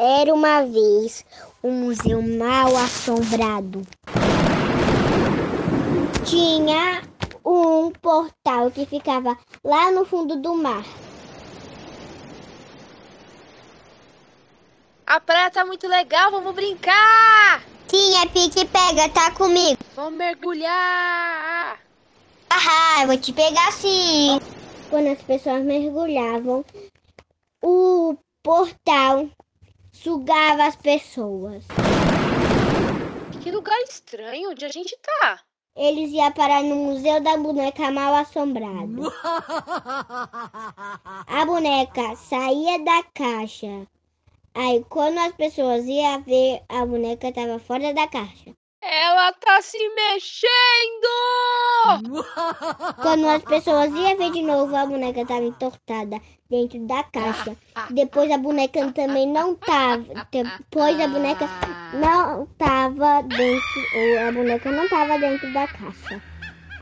Era uma vez um museu mal assombrado. Tinha um portal que ficava lá no fundo do mar. A praia tá muito legal, vamos brincar! Tinha pique pega, tá comigo. Vamos mergulhar! Ah, eu vou te pegar sim. Quando as pessoas mergulhavam, o portal sugava as pessoas. Que lugar estranho, onde a gente tá? Eles iam parar no Museu da Boneca Mal Assombrada. A boneca saía da caixa. Aí, quando as pessoas iam ver, a boneca estava fora da caixa. Ela tá se mexendo! Quando as pessoas iam ver de novo, a boneca estava entortada dentro da caixa. Depois a boneca também não tava. Depois a boneca não tava dentro. Ou a boneca não tava dentro da caixa.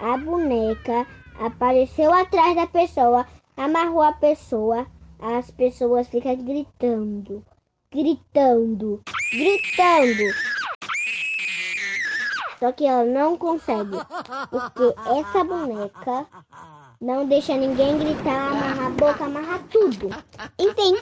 A boneca apareceu atrás da pessoa, amarrou a pessoa. As pessoas ficam gritando, gritando, gritando. Só que ela não consegue. Porque essa boneca não deixa ninguém gritar, amarrar a boca, amarrar tudo. Enfim.